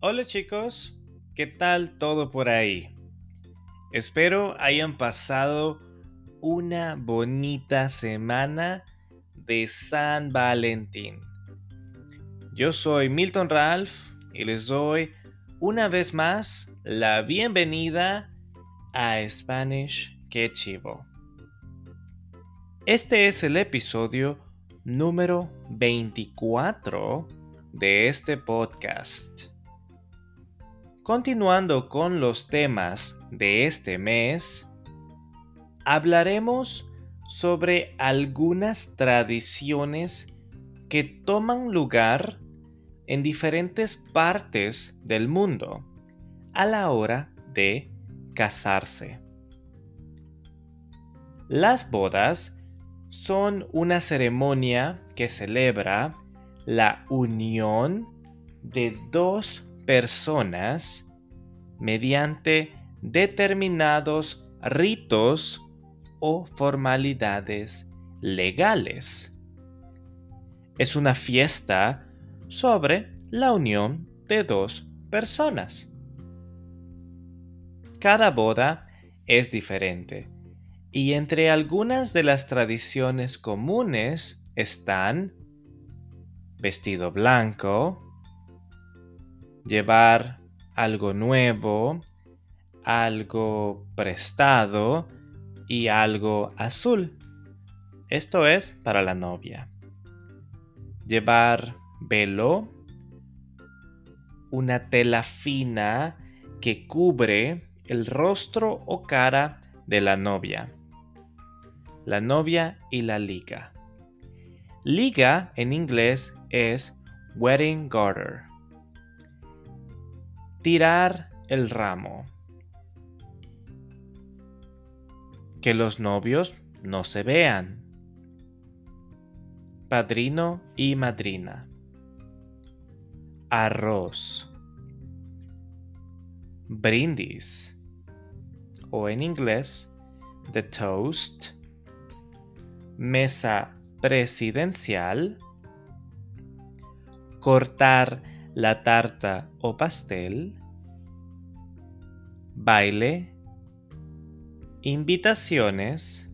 Hola chicos, ¿qué tal todo por ahí? Espero hayan pasado una bonita semana de San Valentín. Yo soy Milton Ralph y les doy una vez más la bienvenida a Spanish Que Chivo. Este es el episodio número 24 de este podcast. Continuando con los temas de este mes, hablaremos sobre algunas tradiciones que toman lugar en diferentes partes del mundo a la hora de casarse. Las bodas son una ceremonia que celebra la unión de dos personas mediante determinados ritos o formalidades legales. Es una fiesta sobre la unión de dos personas. Cada boda es diferente y entre algunas de las tradiciones comunes están vestido blanco, llevar algo nuevo, algo prestado y algo azul. Esto es para la novia. Llevar velo, una tela fina que cubre el rostro o cara de la novia. La novia y la liga. Liga en inglés es wedding garter tirar el ramo. Que los novios no se vean. Padrino y madrina. Arroz. Brindis. O en inglés, the toast. Mesa presidencial. Cortar la tarta o pastel, baile, invitaciones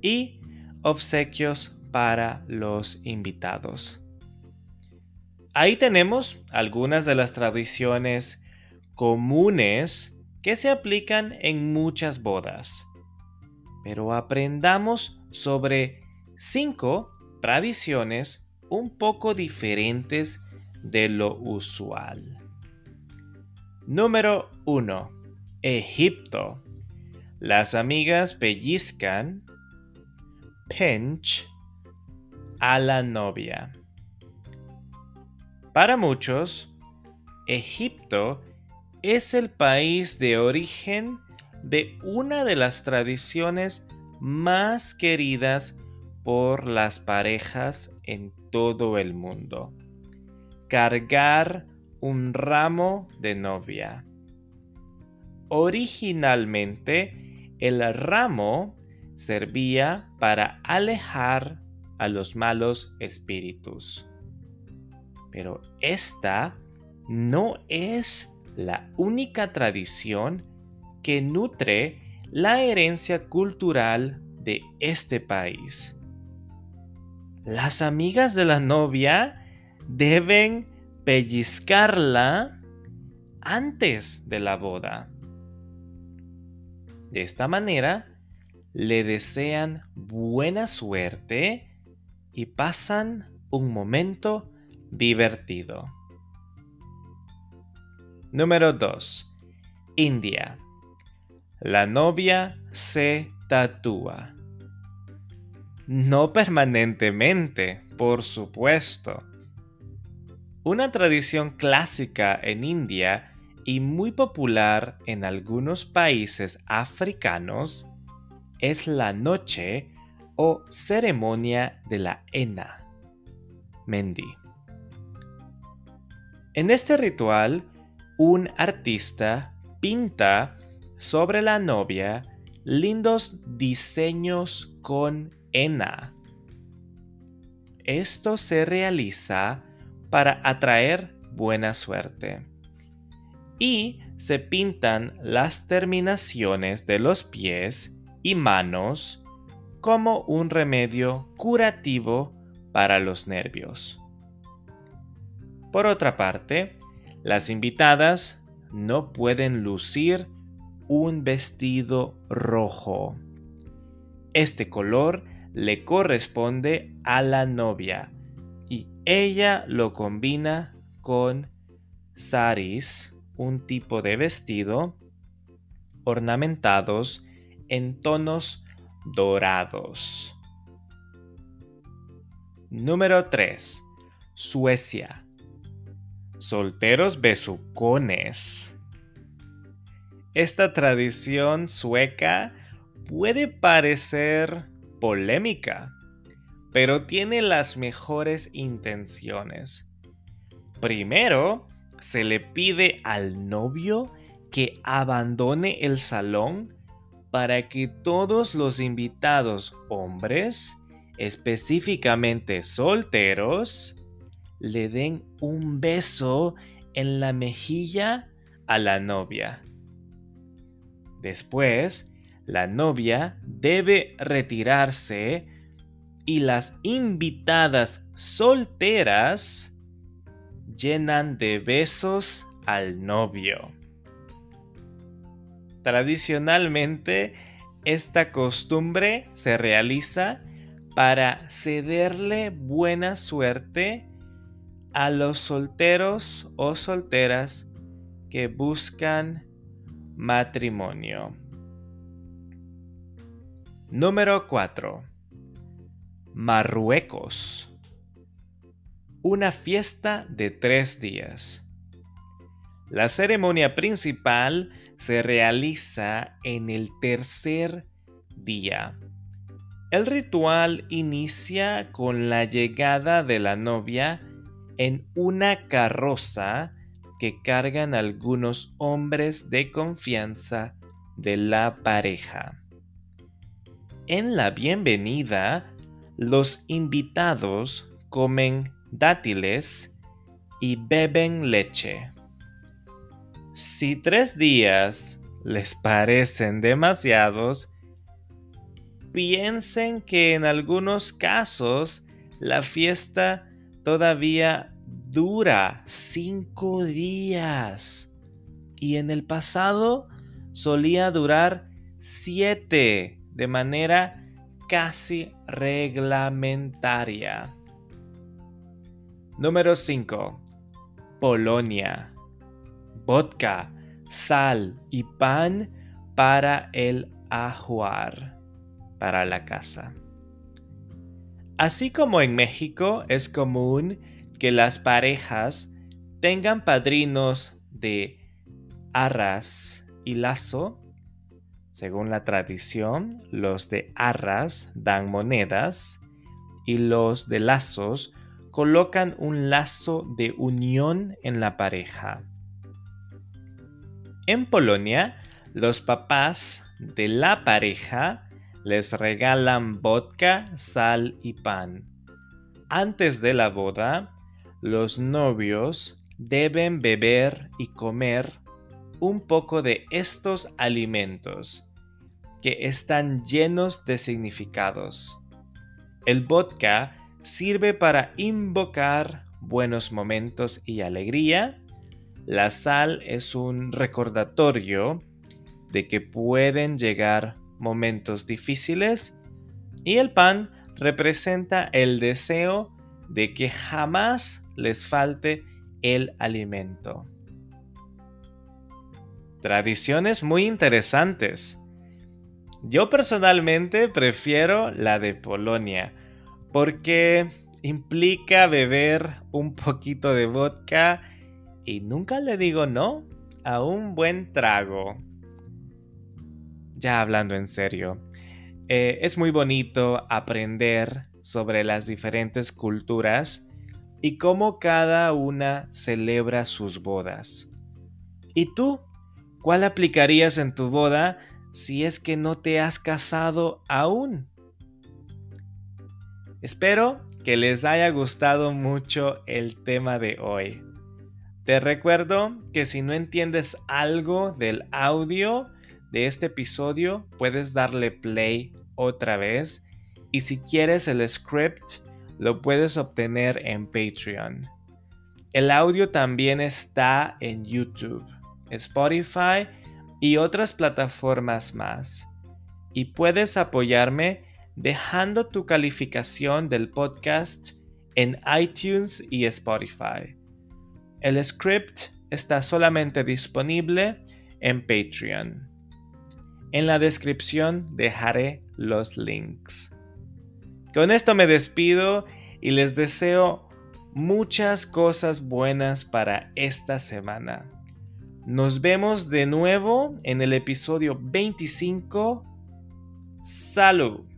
y obsequios para los invitados. Ahí tenemos algunas de las tradiciones comunes que se aplican en muchas bodas. Pero aprendamos sobre cinco tradiciones un poco diferentes de lo usual. Número 1. Egipto. Las amigas pellizcan, pinch, a la novia. Para muchos, Egipto es el país de origen de una de las tradiciones más queridas por las parejas en todo el mundo cargar un ramo de novia. Originalmente, el ramo servía para alejar a los malos espíritus. Pero esta no es la única tradición que nutre la herencia cultural de este país. Las amigas de la novia deben pellizcarla antes de la boda. De esta manera, le desean buena suerte y pasan un momento divertido. Número 2. India. La novia se tatúa. No permanentemente, por supuesto. Una tradición clásica en India y muy popular en algunos países africanos es la noche o ceremonia de la henna, Mendi. En este ritual, un artista pinta sobre la novia lindos diseños con henna. Esto se realiza para atraer buena suerte. y se pintan las terminaciones de los pies y manos como un remedio curativo para los nervios. Por otra parte, las invitadas no pueden lucir un vestido rojo. Este color le corresponde a la novia y ella lo combina con saris, un tipo de vestido ornamentados en tonos dorados. Número 3. Suecia. Solteros besucones. Esta tradición sueca puede parecer polémica, pero tiene las mejores intenciones. Primero, se le pide al novio que abandone el salón para que todos los invitados hombres, específicamente solteros, le den un beso en la mejilla a la novia. Después, la novia debe retirarse y las invitadas solteras llenan de besos al novio. Tradicionalmente, esta costumbre se realiza para cederle buena suerte a los solteros o solteras que buscan matrimonio. Número 4. Marruecos. Una fiesta de tres días. La ceremonia principal se realiza en el tercer día. El ritual inicia con la llegada de la novia en una carroza que cargan algunos hombres de confianza de la pareja. En la bienvenida, los invitados comen dátiles y beben leche. Si tres días les parecen demasiados, piensen que en algunos casos la fiesta todavía dura cinco días y en el pasado solía durar siete de manera casi reglamentaria. Número 5. Polonia vodka, sal y pan para el ajuar, para la casa. Así como en México es común que las parejas tengan padrinos de arras y lazo, según la tradición, los de arras dan monedas y los de lazos colocan un lazo de unión en la pareja. En Polonia, los papás de la pareja les regalan vodka, sal y pan. Antes de la boda, los novios deben beber y comer un poco de estos alimentos que están llenos de significados. El vodka sirve para invocar buenos momentos y alegría la sal es un recordatorio de que pueden llegar momentos difíciles y el pan representa el deseo de que jamás les falte el alimento. Tradiciones muy interesantes. Yo personalmente prefiero la de Polonia porque implica beber un poquito de vodka y nunca le digo no a un buen trago. Ya hablando en serio, eh, es muy bonito aprender sobre las diferentes culturas y cómo cada una celebra sus bodas. ¿Y tú? ¿Cuál aplicarías en tu boda si es que no te has casado aún? Espero que les haya gustado mucho el tema de hoy. Te recuerdo que si no entiendes algo del audio de este episodio, puedes darle play otra vez y si quieres el script, lo puedes obtener en Patreon. El audio también está en YouTube, Spotify y otras plataformas más. Y puedes apoyarme dejando tu calificación del podcast en iTunes y Spotify. El script está solamente disponible en Patreon. En la descripción dejaré los links. Con esto me despido y les deseo muchas cosas buenas para esta semana. Nos vemos de nuevo en el episodio 25. Salud.